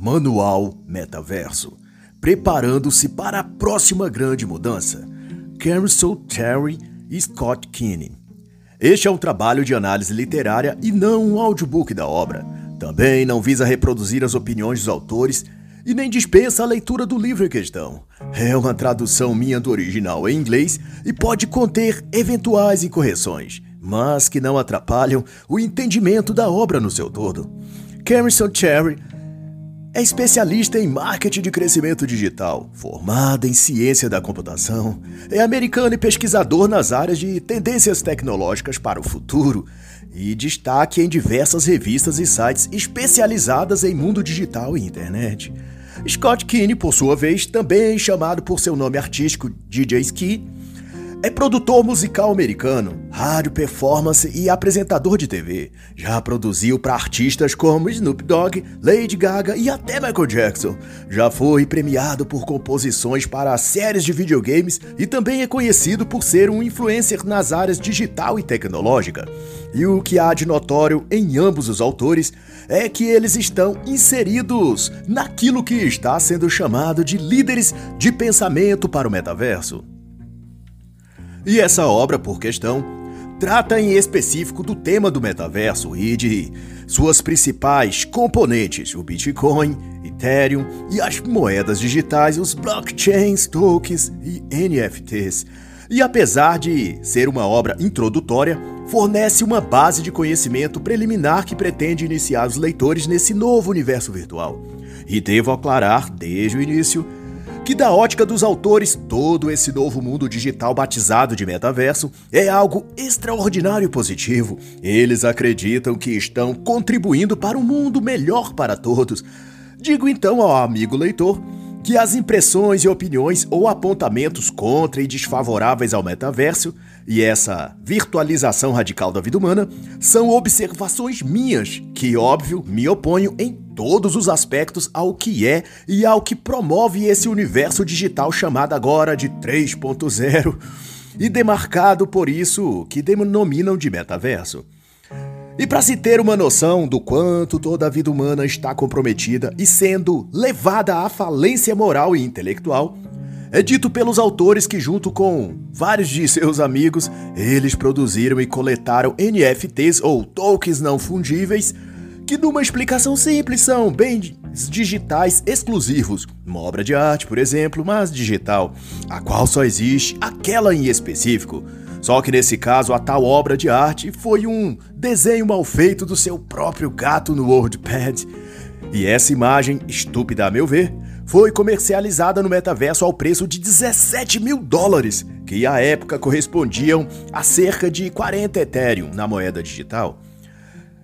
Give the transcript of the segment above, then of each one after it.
Manual Metaverso Preparando-se para a próxima grande mudança. Cameron Terry e Scott Kinney. Este é um trabalho de análise literária e não um audiobook da obra. Também não visa reproduzir as opiniões dos autores e nem dispensa a leitura do livro em questão. É uma tradução minha do original em inglês e pode conter eventuais incorreções, mas que não atrapalham o entendimento da obra no seu todo. Cameron Cherry é especialista em marketing de crescimento digital, formada em ciência da computação, é americano e pesquisador nas áreas de tendências tecnológicas para o futuro e destaque em diversas revistas e sites especializadas em mundo digital e internet. Scott Kinney, por sua vez, também chamado por seu nome artístico DJ Ski, é produtor musical americano, rádio performance e apresentador de TV. Já produziu para artistas como Snoop Dogg, Lady Gaga e até Michael Jackson. Já foi premiado por composições para séries de videogames e também é conhecido por ser um influencer nas áreas digital e tecnológica. E o que há de notório em ambos os autores é que eles estão inseridos naquilo que está sendo chamado de líderes de pensamento para o metaverso. E essa obra, por questão, trata em específico do tema do metaverso e de suas principais componentes, o Bitcoin, Ethereum e as moedas digitais, os blockchains, tokens e NFTs. E apesar de ser uma obra introdutória, fornece uma base de conhecimento preliminar que pretende iniciar os leitores nesse novo universo virtual. E devo aclarar, desde o início, que, da ótica dos autores, todo esse novo mundo digital batizado de metaverso é algo extraordinário e positivo. Eles acreditam que estão contribuindo para um mundo melhor para todos. Digo então ao amigo leitor que as impressões e opiniões ou apontamentos contra e desfavoráveis ao metaverso e essa virtualização radical da vida humana são observações minhas, que, óbvio, me oponho em todos os aspectos ao que é e ao que promove esse universo digital chamado agora de 3.0 e demarcado por isso que denominam de metaverso. E para se ter uma noção do quanto toda a vida humana está comprometida e sendo levada à falência moral e intelectual, é dito pelos autores que, junto com vários de seus amigos, eles produziram e coletaram NFTs ou tokens não fungíveis, que, numa explicação simples, são bens digitais exclusivos, uma obra de arte, por exemplo, mas digital, a qual só existe aquela em específico. Só que nesse caso, a tal obra de arte foi um desenho mal feito do seu próprio gato no WordPad. E essa imagem, estúpida a meu ver, foi comercializada no metaverso ao preço de 17 mil dólares, que à época correspondiam a cerca de 40 Ethereum na moeda digital.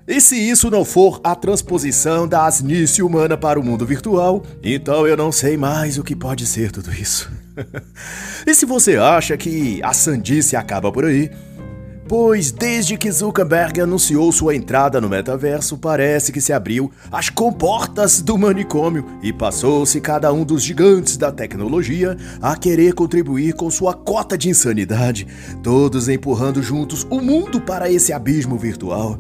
E se isso não for a transposição da asnice humana para o mundo virtual, então eu não sei mais o que pode ser tudo isso. e se você acha que a sandice acaba por aí, pois desde que Zuckerberg anunciou sua entrada no metaverso, parece que se abriu as comportas do manicômio e passou-se cada um dos gigantes da tecnologia a querer contribuir com sua cota de insanidade, todos empurrando juntos o mundo para esse abismo virtual.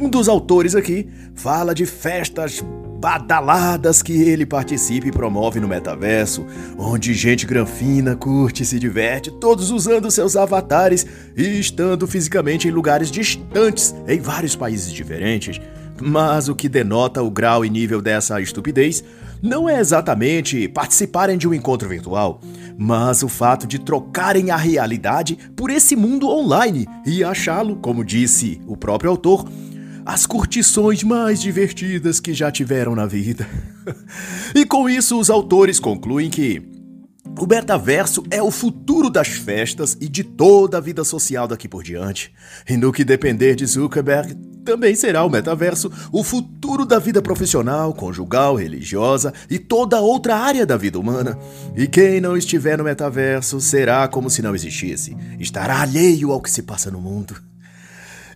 Um dos autores aqui fala de festas badaladas que ele participa e promove no metaverso, onde gente granfina curte e se diverte, todos usando seus avatares e estando fisicamente em lugares distantes em vários países diferentes. Mas o que denota o grau e nível dessa estupidez não é exatamente participarem de um encontro virtual, mas o fato de trocarem a realidade por esse mundo online e achá-lo, como disse o próprio autor, as curtições mais divertidas que já tiveram na vida. e com isso, os autores concluem que o metaverso é o futuro das festas e de toda a vida social daqui por diante. E no que depender de Zuckerberg, também será o metaverso o futuro da vida profissional, conjugal, religiosa e toda outra área da vida humana. E quem não estiver no metaverso será como se não existisse, estará alheio ao que se passa no mundo.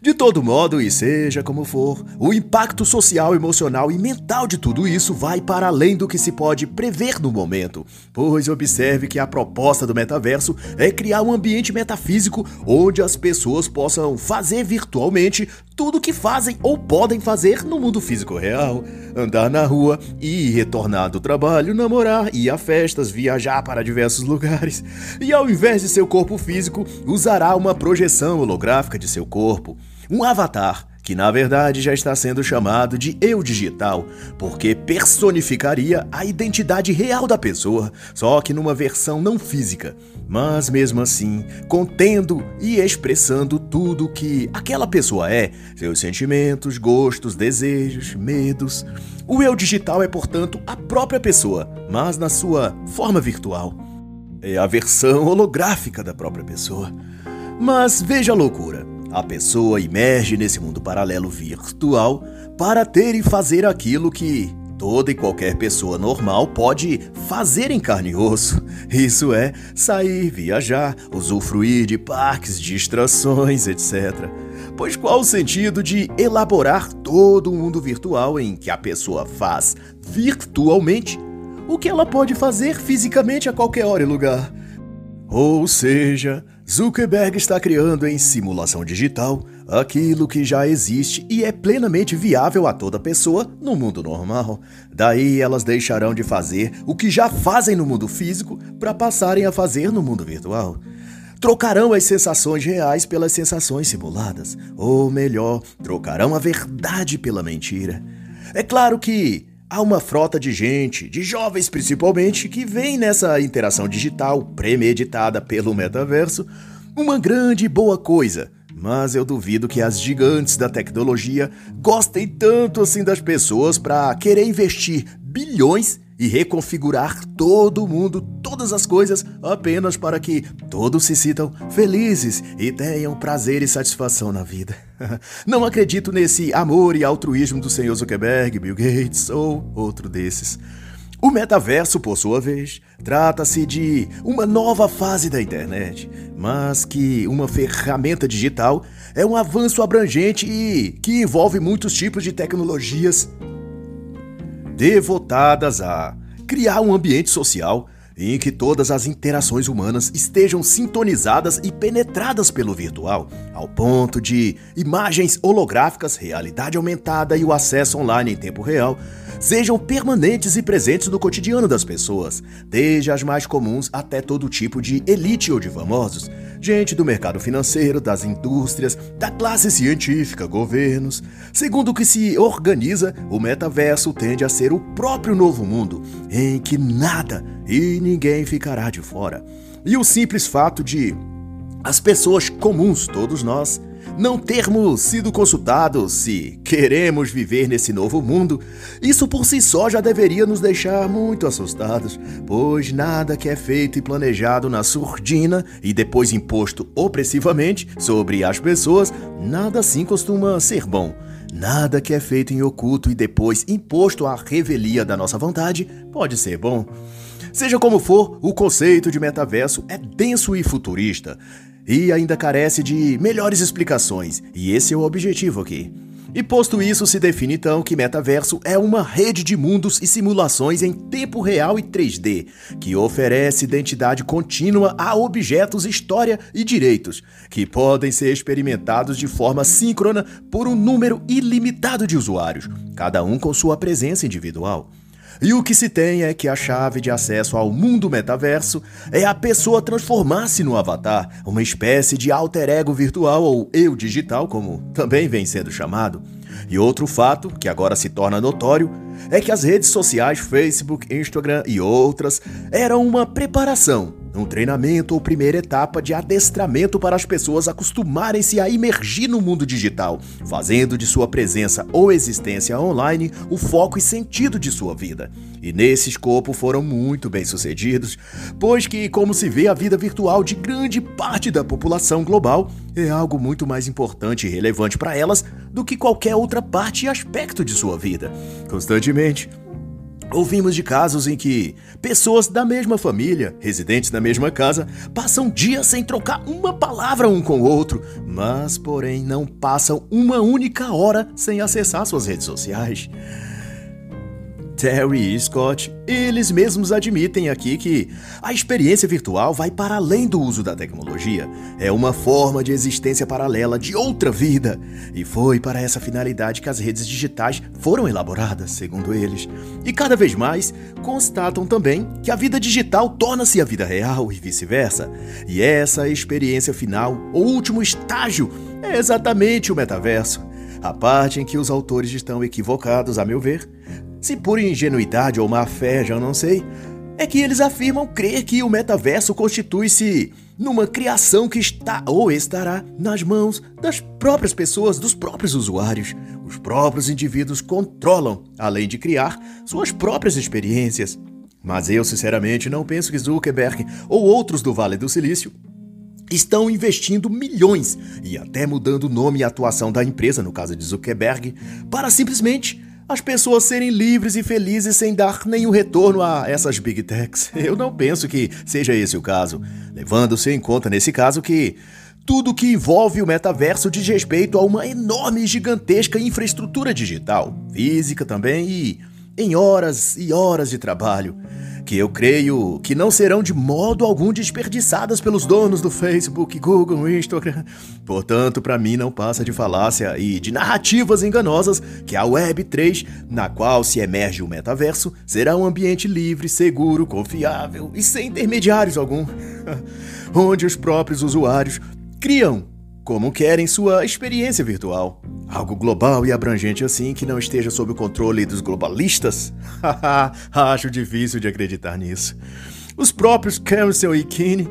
De todo modo, e seja como for, o impacto social, emocional e mental de tudo isso vai para além do que se pode prever no momento, pois observe que a proposta do metaverso é criar um ambiente metafísico onde as pessoas possam fazer virtualmente tudo o que fazem ou podem fazer no mundo físico real. Andar na rua e retornar do trabalho, namorar, ir a festas, viajar para diversos lugares. E ao invés de seu corpo físico, usará uma projeção holográfica de seu corpo um avatar que na verdade já está sendo chamado de eu digital, porque personificaria a identidade real da pessoa, só que numa versão não física, mas mesmo assim contendo e expressando tudo que aquela pessoa é, seus sentimentos, gostos, desejos, medos. O eu digital é, portanto, a própria pessoa, mas na sua forma virtual. É a versão holográfica da própria pessoa. Mas veja a loucura. A pessoa emerge nesse mundo paralelo virtual para ter e fazer aquilo que toda e qualquer pessoa normal pode fazer em carne e osso. Isso é sair, viajar, usufruir de parques, distrações, etc. Pois qual o sentido de elaborar todo o mundo virtual em que a pessoa faz virtualmente o que ela pode fazer fisicamente a qualquer hora e lugar? Ou seja, Zuckerberg está criando em simulação digital aquilo que já existe e é plenamente viável a toda pessoa no mundo normal. Daí elas deixarão de fazer o que já fazem no mundo físico para passarem a fazer no mundo virtual. Trocarão as sensações reais pelas sensações simuladas, ou melhor, trocarão a verdade pela mentira. É claro que Há uma frota de gente, de jovens principalmente, que vem nessa interação digital premeditada pelo metaverso uma grande e boa coisa. Mas eu duvido que as gigantes da tecnologia gostem tanto assim das pessoas para querer investir bilhões e reconfigurar todo mundo, todas as coisas, apenas para que todos se sintam felizes e tenham prazer e satisfação na vida. Não acredito nesse amor e altruísmo do senhor Zuckerberg, Bill Gates ou outro desses. O metaverso, por sua vez, trata-se de uma nova fase da internet, mas que uma ferramenta digital é um avanço abrangente e que envolve muitos tipos de tecnologias devotadas a criar um ambiente social em que todas as interações humanas estejam sintonizadas e penetradas pelo virtual, ao ponto de imagens holográficas, realidade aumentada e o acesso online em tempo real sejam permanentes e presentes no cotidiano das pessoas, desde as mais comuns até todo tipo de elite ou de famosos, gente do mercado financeiro, das indústrias, da classe científica, governos. Segundo o que se organiza, o metaverso tende a ser o próprio novo mundo, em que nada e ninguém ficará de fora. E o simples fato de as pessoas comuns, todos nós, não termos sido consultados se queremos viver nesse novo mundo, isso por si só já deveria nos deixar muito assustados, pois nada que é feito e planejado na surdina e depois imposto opressivamente sobre as pessoas, nada assim costuma ser bom. Nada que é feito em oculto e depois imposto à revelia da nossa vontade pode ser bom. Seja como for, o conceito de metaverso é denso e futurista e ainda carece de melhores explicações, e esse é o objetivo aqui. E posto isso, se define então que metaverso é uma rede de mundos e simulações em tempo real e 3D, que oferece identidade contínua a objetos, história e direitos, que podem ser experimentados de forma síncrona por um número ilimitado de usuários, cada um com sua presença individual. E o que se tem é que a chave de acesso ao mundo metaverso é a pessoa transformar-se no avatar, uma espécie de alter ego virtual ou eu digital, como também vem sendo chamado. E outro fato, que agora se torna notório, é que as redes sociais Facebook, Instagram e outras eram uma preparação um treinamento ou primeira etapa de adestramento para as pessoas acostumarem-se a imergir no mundo digital, fazendo de sua presença ou existência online o foco e sentido de sua vida. E nesse escopo foram muito bem sucedidos, pois que, como se vê, a vida virtual de grande parte da população global é algo muito mais importante e relevante para elas do que qualquer outra parte e aspecto de sua vida. Constantemente, Ouvimos de casos em que pessoas da mesma família, residentes na mesma casa, passam dias sem trocar uma palavra um com o outro, mas, porém, não passam uma única hora sem acessar suas redes sociais. Terry e Scott, eles mesmos admitem aqui que a experiência virtual vai para além do uso da tecnologia. É uma forma de existência paralela de outra vida. E foi para essa finalidade que as redes digitais foram elaboradas, segundo eles. E cada vez mais constatam também que a vida digital torna-se a vida real e vice-versa. E essa experiência final, o último estágio, é exatamente o metaverso. A parte em que os autores estão equivocados, a meu ver, se por ingenuidade ou má fé, já não sei, é que eles afirmam crer que o metaverso constitui-se numa criação que está ou estará nas mãos das próprias pessoas, dos próprios usuários. Os próprios indivíduos controlam, além de criar, suas próprias experiências. Mas eu, sinceramente, não penso que Zuckerberg ou outros do Vale do Silício estão investindo milhões e até mudando o nome e atuação da empresa, no caso de Zuckerberg, para simplesmente as pessoas serem livres e felizes sem dar nenhum retorno a essas big techs. Eu não penso que seja esse o caso, levando-se em conta nesse caso que tudo que envolve o metaverso diz respeito a uma enorme e gigantesca infraestrutura digital, física também e em horas e horas de trabalho que eu creio que não serão de modo algum desperdiçadas pelos donos do Facebook, Google, Instagram. Portanto, para mim não passa de falácia e de narrativas enganosas que a Web 3, na qual se emerge o metaverso, será um ambiente livre, seguro, confiável e sem intermediários algum, onde os próprios usuários criam como querem sua experiência virtual. Algo global e abrangente assim que não esteja sob o controle dos globalistas? Acho difícil de acreditar nisso. Os próprios Cancel e Keane,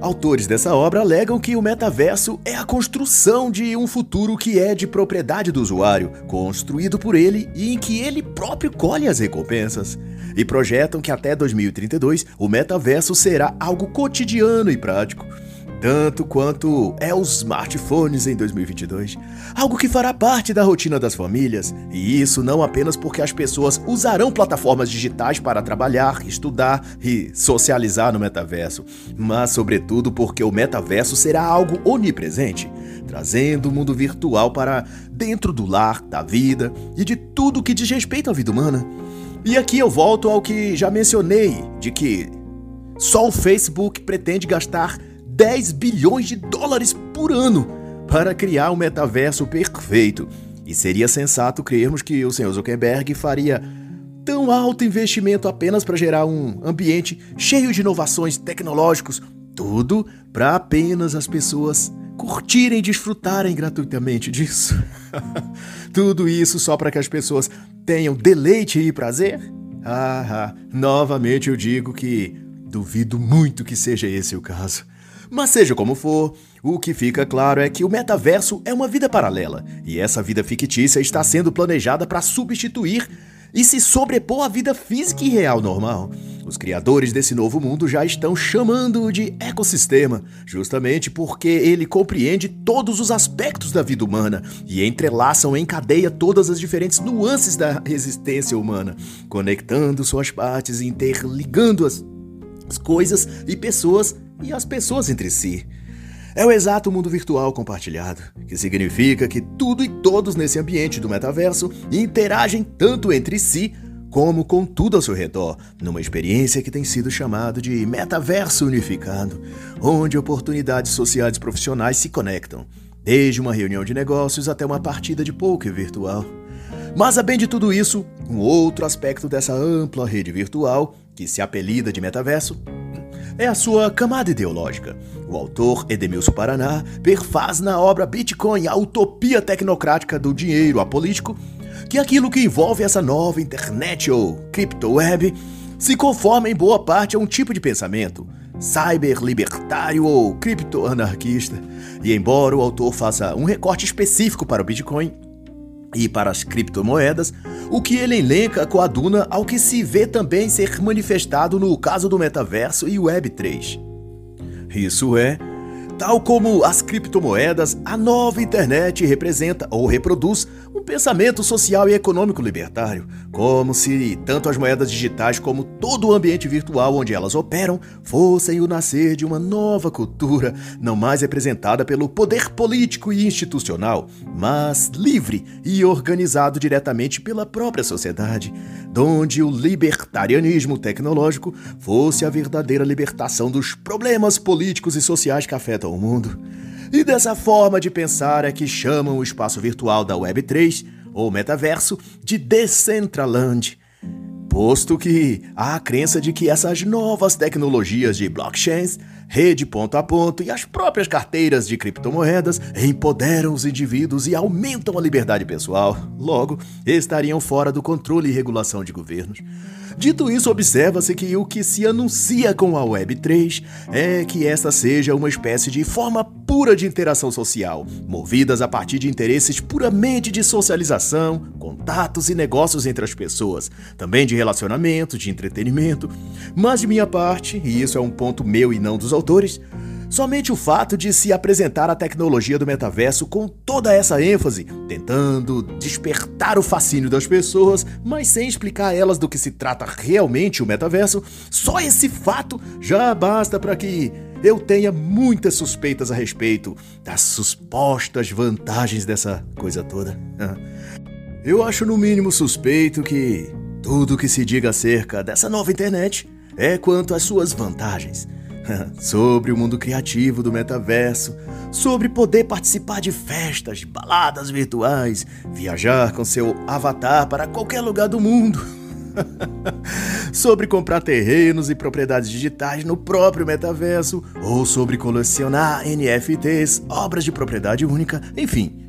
autores dessa obra, alegam que o metaverso é a construção de um futuro que é de propriedade do usuário, construído por ele e em que ele próprio colhe as recompensas. E projetam que até 2032 o metaverso será algo cotidiano e prático tanto quanto é os smartphones em 2022. Algo que fará parte da rotina das famílias, e isso não apenas porque as pessoas usarão plataformas digitais para trabalhar, estudar e socializar no metaverso, mas sobretudo porque o metaverso será algo onipresente, trazendo o mundo virtual para dentro do lar, da vida e de tudo que diz respeito à vida humana. E aqui eu volto ao que já mencionei, de que só o Facebook pretende gastar 10 bilhões de dólares por ano para criar um metaverso perfeito. E seria sensato crermos que o Sr. Zuckerberg faria tão alto investimento apenas para gerar um ambiente cheio de inovações tecnológicos, tudo para apenas as pessoas curtirem e desfrutarem gratuitamente disso. tudo isso só para que as pessoas tenham deleite e prazer? Ah, ah, novamente eu digo que duvido muito que seja esse o caso. Mas seja como for, o que fica claro é que o metaverso é uma vida paralela, e essa vida fictícia está sendo planejada para substituir e se sobrepor à vida física e real normal. Os criadores desse novo mundo já estão chamando-o de ecossistema, justamente porque ele compreende todos os aspectos da vida humana e entrelaçam em cadeia todas as diferentes nuances da existência humana, conectando suas partes e interligando as coisas e pessoas e as pessoas entre si. É o exato mundo virtual compartilhado, que significa que tudo e todos nesse ambiente do metaverso interagem tanto entre si como com tudo ao seu redor, numa experiência que tem sido chamado de metaverso unificado, onde oportunidades sociais e profissionais se conectam, desde uma reunião de negócios até uma partida de poker virtual. Mas, a bem de tudo isso, um outro aspecto dessa ampla rede virtual, que se apelida de metaverso, é a sua camada ideológica. O autor Edemilson Paraná perfaz na obra Bitcoin a utopia tecnocrática do dinheiro apolítico, que aquilo que envolve essa nova internet ou criptoweb se conforma em boa parte a um tipo de pensamento, cyberlibertário ou criptoanarquista. E embora o autor faça um recorte específico para o Bitcoin, e para as criptomoedas, o que ele elenca coaduna ao que se vê também ser manifestado no caso do metaverso e Web3. Isso é, Tal como as criptomoedas, a nova internet representa ou reproduz um pensamento social e econômico libertário, como se tanto as moedas digitais como todo o ambiente virtual onde elas operam fossem o nascer de uma nova cultura, não mais representada pelo poder político e institucional, mas livre e organizado diretamente pela própria sociedade, donde o libertarianismo tecnológico fosse a verdadeira libertação dos problemas políticos e sociais que afetam o mundo. E dessa forma de pensar é que chamam o espaço virtual da Web3, ou metaverso, de Decentraland. Posto que há a crença de que essas novas tecnologias de blockchains, rede ponto a ponto e as próprias carteiras de criptomoedas empoderam os indivíduos e aumentam a liberdade pessoal, logo estariam fora do controle e regulação de governos. Dito isso, observa-se que o que se anuncia com a Web3 é que esta seja uma espécie de forma pura de interação social, movidas a partir de interesses puramente de socialização, contatos e negócios entre as pessoas, também de relacionamento, de entretenimento. Mas de minha parte, e isso é um ponto meu e não dos autores, Somente o fato de se apresentar a tecnologia do metaverso com toda essa ênfase, tentando despertar o fascínio das pessoas, mas sem explicar a elas do que se trata realmente o metaverso, só esse fato já basta para que eu tenha muitas suspeitas a respeito das supostas vantagens dessa coisa toda. Eu acho no mínimo suspeito que tudo que se diga acerca dessa nova internet é quanto às suas vantagens. sobre o mundo criativo do metaverso, sobre poder participar de festas, baladas virtuais, viajar com seu avatar para qualquer lugar do mundo. sobre comprar terrenos e propriedades digitais no próprio metaverso, ou sobre colecionar NFTs, obras de propriedade única, enfim.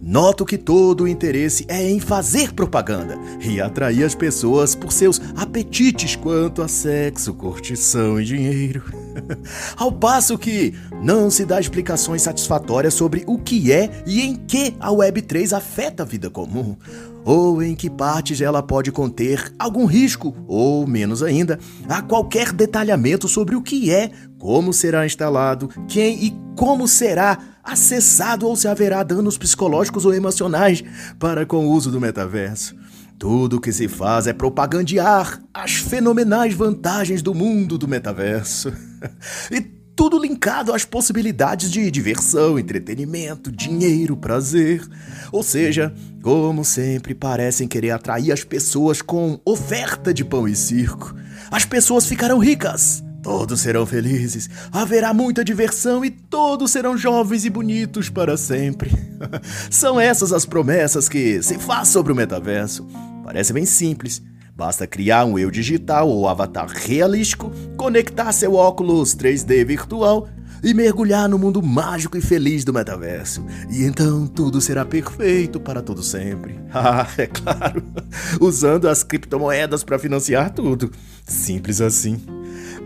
Noto que todo o interesse é em fazer propaganda e atrair as pessoas por seus apetites quanto a sexo, curtição e dinheiro. Ao passo que não se dá explicações satisfatórias sobre o que é e em que a Web3 afeta a vida comum, ou em que partes ela pode conter algum risco, ou menos ainda, há qualquer detalhamento sobre o que é, como será instalado, quem e como será acessado ou se haverá danos psicológicos ou emocionais para com o uso do metaverso. Tudo o que se faz é propagandear as fenomenais vantagens do mundo do metaverso. e tudo linkado às possibilidades de diversão, entretenimento, dinheiro, prazer. Ou seja, como sempre, parecem querer atrair as pessoas com oferta de pão e circo. As pessoas ficarão ricas, Todos serão felizes, haverá muita diversão e todos serão jovens e bonitos para sempre. São essas as promessas que se faz sobre o metaverso. Parece bem simples. Basta criar um eu digital ou avatar realístico, conectar seu óculos 3D virtual e mergulhar no mundo mágico e feliz do metaverso. E então tudo será perfeito para todo sempre. Ah, é claro, usando as criptomoedas para financiar tudo. Simples assim.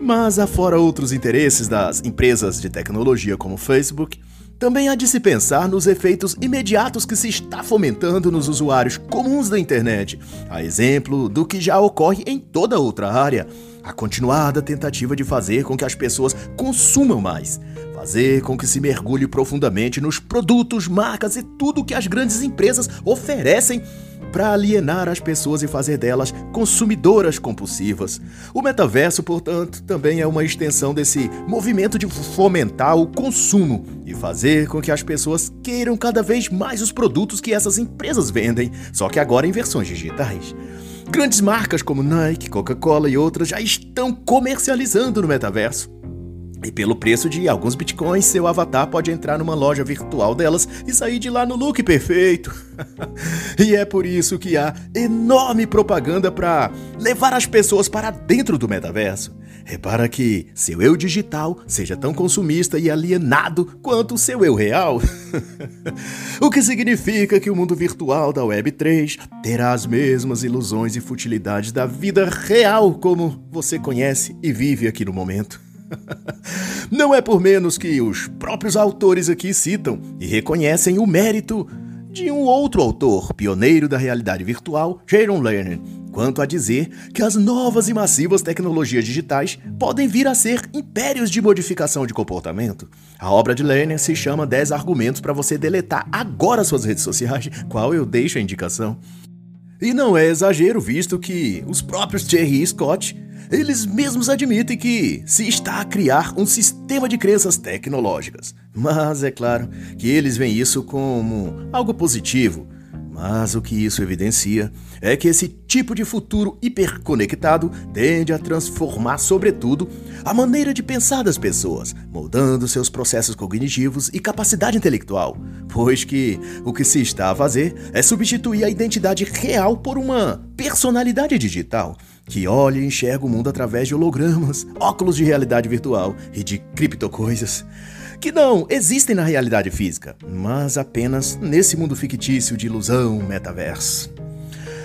Mas afora outros interesses das empresas de tecnologia como Facebook, também há de se pensar nos efeitos imediatos que se está fomentando nos usuários comuns da internet, a exemplo do que já ocorre em toda outra área, a continuada tentativa de fazer com que as pessoas consumam mais, fazer com que se mergulhe profundamente nos produtos, marcas e tudo que as grandes empresas oferecem para alienar as pessoas e fazer delas consumidoras compulsivas. O metaverso, portanto, também é uma extensão desse movimento de fomentar o consumo e fazer com que as pessoas queiram cada vez mais os produtos que essas empresas vendem, só que agora em versões digitais. Grandes marcas como Nike, Coca-Cola e outras já estão comercializando no metaverso. E pelo preço de alguns bitcoins, seu avatar pode entrar numa loja virtual delas e sair de lá no look perfeito. e é por isso que há enorme propaganda para levar as pessoas para dentro do metaverso. Repara que seu eu digital seja tão consumista e alienado quanto o seu eu real. o que significa que o mundo virtual da Web3 terá as mesmas ilusões e futilidades da vida real como você conhece e vive aqui no momento. Não é por menos que os próprios autores aqui citam e reconhecem o mérito de um outro autor, pioneiro da realidade virtual, Jaron Lerner, quanto a dizer que as novas e massivas tecnologias digitais podem vir a ser impérios de modificação de comportamento. A obra de Lerner se chama 10 argumentos para você deletar agora suas redes sociais, qual eu deixo a indicação. E não é exagero, visto que os próprios Thierry Scott, eles mesmos admitem que se está a criar um sistema de crenças tecnológicas. Mas é claro que eles veem isso como algo positivo, mas o que isso evidencia é que esse tipo de futuro hiperconectado tende a transformar, sobretudo, a maneira de pensar das pessoas, moldando seus processos cognitivos e capacidade intelectual, pois que o que se está a fazer é substituir a identidade real por uma personalidade digital que olha e enxerga o mundo através de hologramas, óculos de realidade virtual e de criptocoisas que não existem na realidade física, mas apenas nesse mundo fictício de ilusão metaverso.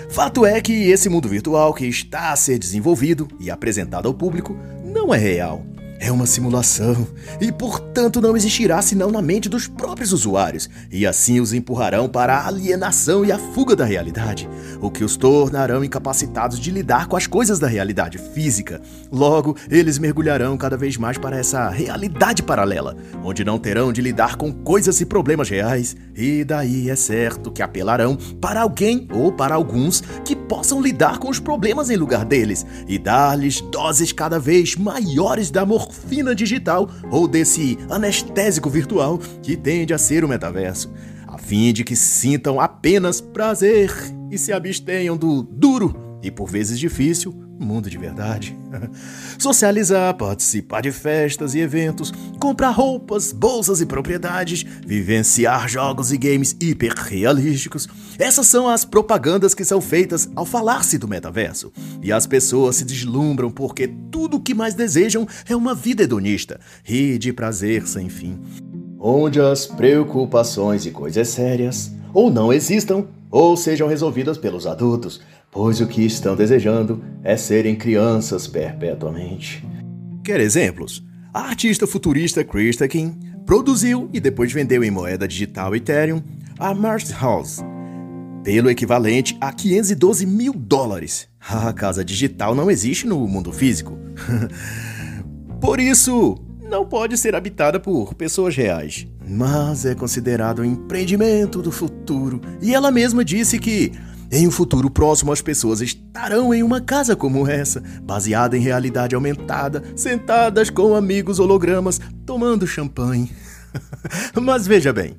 Fato é que esse mundo virtual que está a ser desenvolvido e apresentado ao público não é real é uma simulação. E, portanto, não existirá senão na mente dos próprios usuários, e assim os empurrarão para a alienação e a fuga da realidade, o que os tornarão incapacitados de lidar com as coisas da realidade física. Logo, eles mergulharão cada vez mais para essa realidade paralela, onde não terão de lidar com coisas e problemas reais, e daí é certo que apelarão para alguém ou para alguns que possam lidar com os problemas em lugar deles. E dar-lhes doses cada vez maiores da morfina digital ou desse anestésico virtual que tende a ser o metaverso, a fim de que sintam apenas prazer e se abstenham do duro e por vezes difícil mundo de verdade. Socializar, participar de festas e eventos, comprar roupas, bolsas e propriedades, vivenciar jogos e games hiperrealísticos. Essas são as propagandas que são feitas ao falar-se do metaverso. E as pessoas se deslumbram porque tudo o que mais desejam é uma vida hedonista e de prazer sem fim. Onde as preocupações e coisas sérias ou não existam ou sejam resolvidas pelos adultos, pois o que estão desejando é serem crianças perpetuamente. Quer exemplos? A artista futurista Krista King produziu e depois vendeu em moeda digital Ethereum a Mars House, pelo equivalente a 512 mil dólares. A casa digital não existe no mundo físico. Por isso, não pode ser habitada por pessoas reais, mas é considerado um empreendimento do futuro. E ela mesma disse que em um futuro próximo, as pessoas estarão em uma casa como essa, baseada em realidade aumentada, sentadas com amigos hologramas, tomando champanhe. Mas veja bem,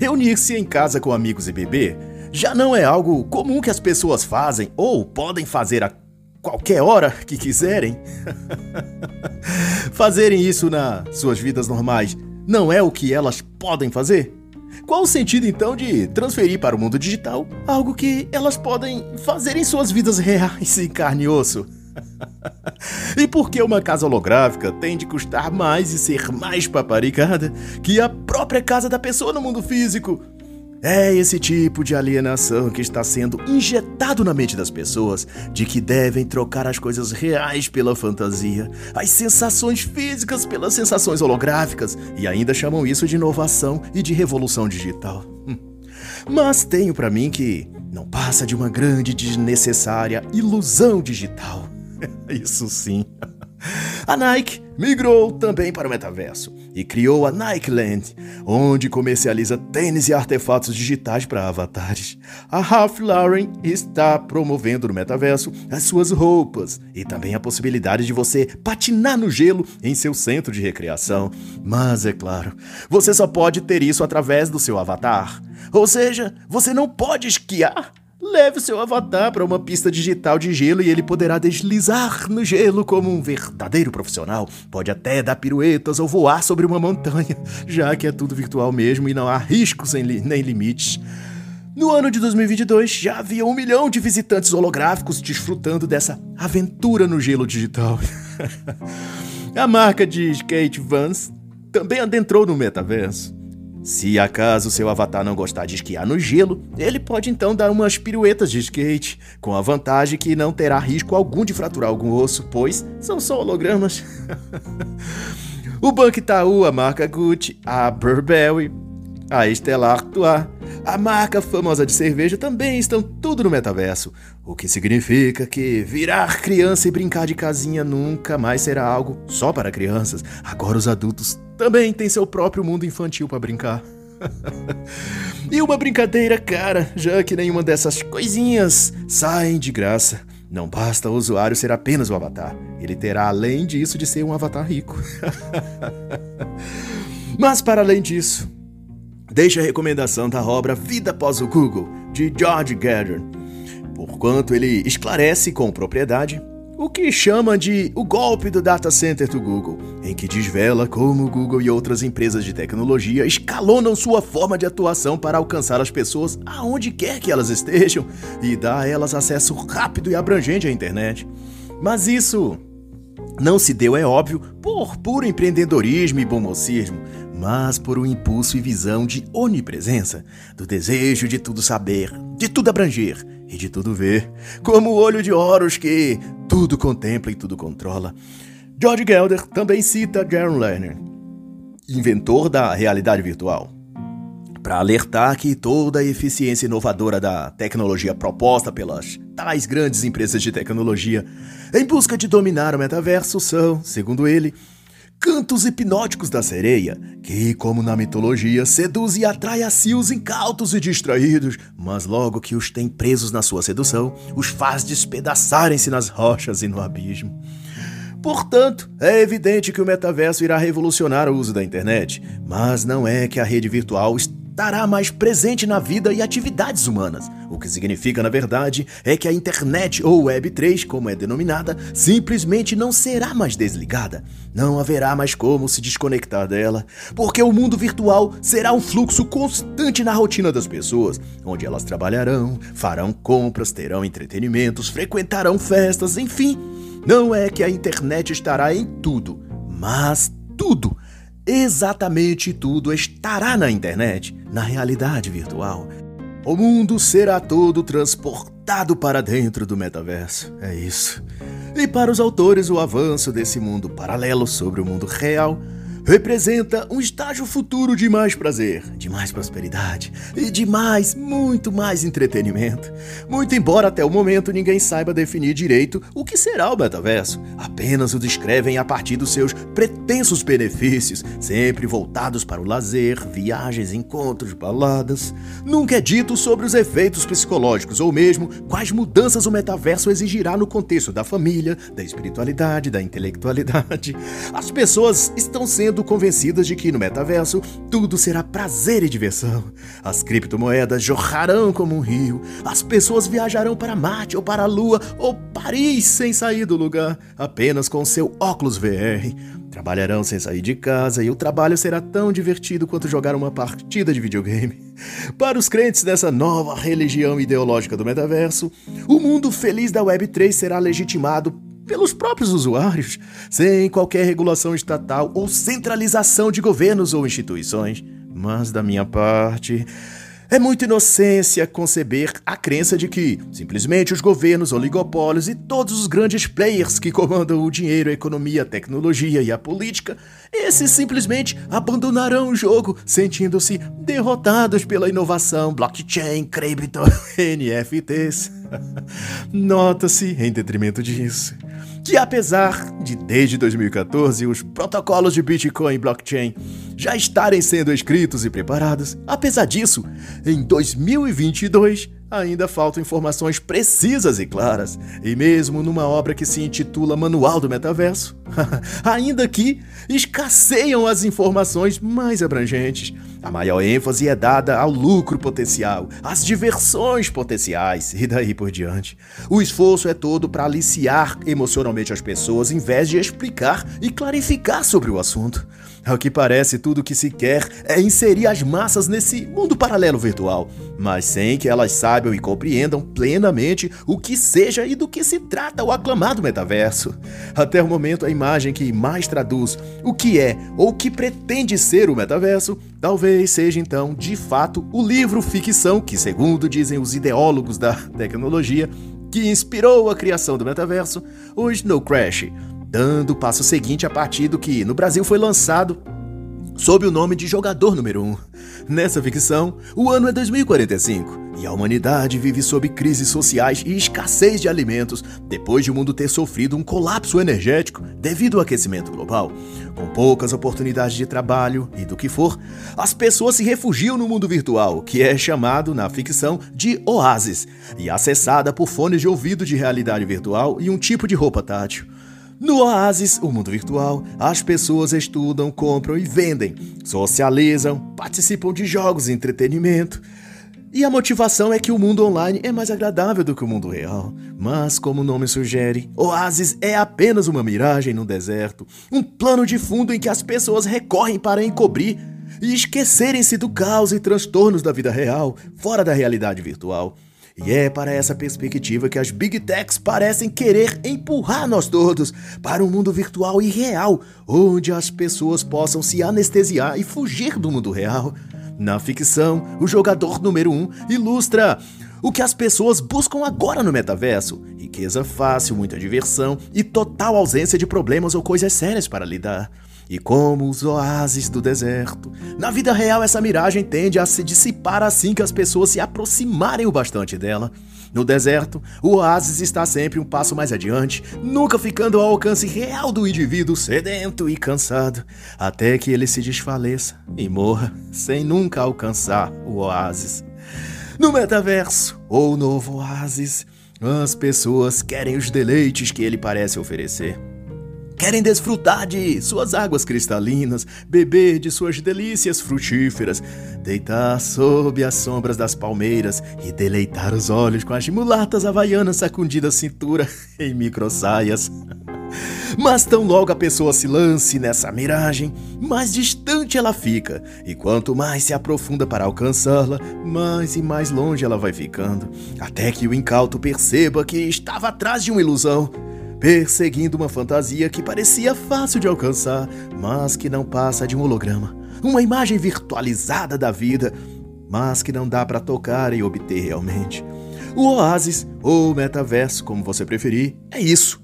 reunir-se em casa com amigos e beber já não é algo comum que as pessoas fazem ou podem fazer a qualquer hora que quiserem. Fazerem isso nas suas vidas normais não é o que elas podem fazer? Qual o sentido então de transferir para o mundo digital algo que elas podem fazer em suas vidas reais em carne e osso? e por que uma casa holográfica tem de custar mais e ser mais paparicada que a própria casa da pessoa no mundo físico? É esse tipo de alienação que está sendo injetado na mente das pessoas de que devem trocar as coisas reais pela fantasia, as sensações físicas pelas sensações holográficas e ainda chamam isso de inovação e de revolução digital. Hum. Mas tenho para mim que não passa de uma grande desnecessária ilusão digital. Isso sim. A Nike migrou também para o metaverso e criou a Nike Land, onde comercializa tênis e artefatos digitais para avatares. A Ralph Lauren está promovendo no metaverso as suas roupas e também a possibilidade de você patinar no gelo em seu centro de recreação. Mas é claro, você só pode ter isso através do seu avatar. Ou seja, você não pode esquiar Leve seu avatar para uma pista digital de gelo e ele poderá deslizar no gelo como um verdadeiro profissional. Pode até dar piruetas ou voar sobre uma montanha, já que é tudo virtual mesmo e não há riscos nem limites. No ano de 2022, já havia um milhão de visitantes holográficos desfrutando dessa aventura no gelo digital. A marca de skate Vans também adentrou no metaverso. Se acaso seu avatar não gostar de esquiar no gelo, ele pode então dar umas piruetas de skate, com a vantagem que não terá risco algum de fraturar algum osso, pois são só hologramas. o Banco Itaú, a marca Gucci, a Burberry, a Stella Artois, a marca famosa de cerveja também estão tudo no metaverso, o que significa que virar criança e brincar de casinha nunca mais será algo só para crianças. Agora os adultos também têm seu próprio mundo infantil para brincar. e uma brincadeira cara, já que nenhuma dessas coisinhas saem de graça. Não basta o usuário ser apenas o avatar, ele terá além disso de ser um avatar rico. Mas para além disso, deixa a recomendação da obra Vida após o Google, de George Gaddern, porquanto ele esclarece com propriedade o que chama de o golpe do data center do Google, em que desvela como o Google e outras empresas de tecnologia escalonam sua forma de atuação para alcançar as pessoas aonde quer que elas estejam e dar a elas acesso rápido e abrangente à internet. Mas isso não se deu, é óbvio, por puro empreendedorismo e bom mocismo, mas por um impulso e visão de onipresença, do desejo de tudo saber, de tudo abranger e de tudo ver, como o olho de Horus que tudo contempla e tudo controla. George Gelder também cita Jaron Lerner, inventor da realidade virtual, para alertar que toda a eficiência inovadora da tecnologia proposta pelas tais grandes empresas de tecnologia em busca de dominar o metaverso são, segundo ele, cantos hipnóticos da sereia, que, como na mitologia, seduz e atrai a si os incautos e distraídos, mas logo que os tem presos na sua sedução, os faz despedaçarem-se nas rochas e no abismo. Portanto, é evidente que o metaverso irá revolucionar o uso da internet, mas não é que a rede virtual estará mais presente na vida e atividades humanas. O que significa, na verdade, é que a internet ou Web3, como é denominada, simplesmente não será mais desligada. Não haverá mais como se desconectar dela, porque o mundo virtual será um fluxo constante na rotina das pessoas, onde elas trabalharão, farão compras, terão entretenimentos, frequentarão festas, enfim. Não é que a internet estará em tudo, mas tudo Exatamente tudo estará na internet, na realidade virtual. O mundo será todo transportado para dentro do metaverso. É isso. E para os autores, o avanço desse mundo paralelo sobre o mundo real representa um estágio futuro de mais prazer, de mais prosperidade e de mais, muito mais entretenimento. Muito embora até o momento ninguém saiba definir direito o que será o metaverso, apenas o descrevem a partir dos seus pretensos benefícios, sempre voltados para o lazer, viagens, encontros, baladas. Nunca é dito sobre os efeitos psicológicos ou mesmo quais mudanças o metaverso exigirá no contexto da família, da espiritualidade, da intelectualidade. As pessoas estão sendo convencidas de que no metaverso tudo será prazer e diversão. As criptomoedas jorrarão como um rio, as pessoas viajarão para Marte ou para a Lua ou Paris sem sair do lugar, apenas com seu óculos VR. Trabalharão sem sair de casa e o trabalho será tão divertido quanto jogar uma partida de videogame. Para os crentes dessa nova religião ideológica do metaverso, o mundo feliz da Web3 será legitimado pelos próprios usuários, sem qualquer regulação estatal ou centralização de governos ou instituições. Mas, da minha parte, é muita inocência conceber a crença de que simplesmente os governos, oligopólios e todos os grandes players que comandam o dinheiro, a economia, a tecnologia e a política, esses simplesmente abandonarão o jogo, sentindo-se derrotados pela inovação, blockchain, cripto, NFTs. Nota-se, em detrimento disso, que apesar de desde 2014 os protocolos de Bitcoin e blockchain já estarem sendo escritos e preparados, apesar disso, em 2022 ainda faltam informações precisas e claras, e mesmo numa obra que se intitula Manual do Metaverso, ainda que escasseiam as informações mais abrangentes. A maior ênfase é dada ao lucro potencial, às diversões potenciais e daí por diante. O esforço é todo para aliciar emocionalmente as pessoas em vez de explicar e clarificar sobre o assunto. Ao que parece, tudo que se quer é inserir as massas nesse mundo paralelo virtual, mas sem que elas saibam e compreendam plenamente o que seja e do que se trata o aclamado metaverso. Até o momento, a imagem que mais traduz o que é ou o que pretende ser o metaverso talvez seja então, de fato, o livro ficção que, segundo dizem os ideólogos da tecnologia, que inspirou a criação do metaverso, o Snow Crash dando o passo seguinte a partir do que no Brasil foi lançado sob o nome de Jogador Número 1. Nessa ficção, o ano é 2045 e a humanidade vive sob crises sociais e escassez de alimentos depois de o mundo ter sofrido um colapso energético devido ao aquecimento global. Com poucas oportunidades de trabalho e do que for, as pessoas se refugiam no mundo virtual, que é chamado na ficção de oásis, e acessada por fones de ouvido de realidade virtual e um tipo de roupa tátil. No Oasis, o mundo virtual, as pessoas estudam, compram e vendem, socializam, participam de jogos e entretenimento. E a motivação é que o mundo online é mais agradável do que o mundo real. Mas, como o nome sugere, Oasis é apenas uma miragem no deserto, um plano de fundo em que as pessoas recorrem para encobrir e esquecerem-se do caos e transtornos da vida real, fora da realidade virtual. E é para essa perspectiva que as Big Techs parecem querer empurrar nós todos para um mundo virtual e real, onde as pessoas possam se anestesiar e fugir do mundo real. Na ficção, o jogador número 1 um ilustra o que as pessoas buscam agora no metaverso: riqueza fácil, muita diversão e total ausência de problemas ou coisas sérias para lidar. E como os oásis do deserto, na vida real essa miragem tende a se dissipar assim que as pessoas se aproximarem o bastante dela. No deserto, o oásis está sempre um passo mais adiante, nunca ficando ao alcance real do indivíduo sedento e cansado, até que ele se desfaleça e morra sem nunca alcançar o oásis. No metaverso, ou novo oásis, as pessoas querem os deleites que ele parece oferecer. Querem desfrutar de suas águas cristalinas, beber de suas delícias frutíferas, deitar sob as sombras das palmeiras e deleitar os olhos com as mulatas havaianas sacudindo a cintura em microsaias. Mas tão logo a pessoa se lance nessa miragem, mais distante ela fica, e quanto mais se aprofunda para alcançá-la, mais e mais longe ela vai ficando, até que o incauto perceba que estava atrás de uma ilusão perseguindo uma fantasia que parecia fácil de alcançar, mas que não passa de um holograma, uma imagem virtualizada da vida, mas que não dá para tocar e obter realmente. O oásis, ou metaverso, como você preferir, é isso.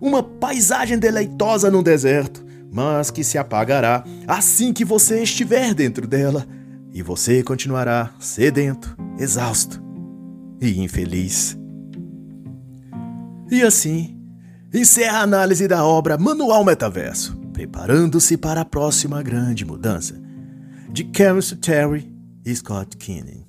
Uma paisagem deleitosa num deserto, mas que se apagará assim que você estiver dentro dela, e você continuará sedento, exausto e infeliz. E assim, encerra a análise da obra Manual Metaverso, preparando-se para a próxima grande mudança, de Cameron Terry e Scott Keenan.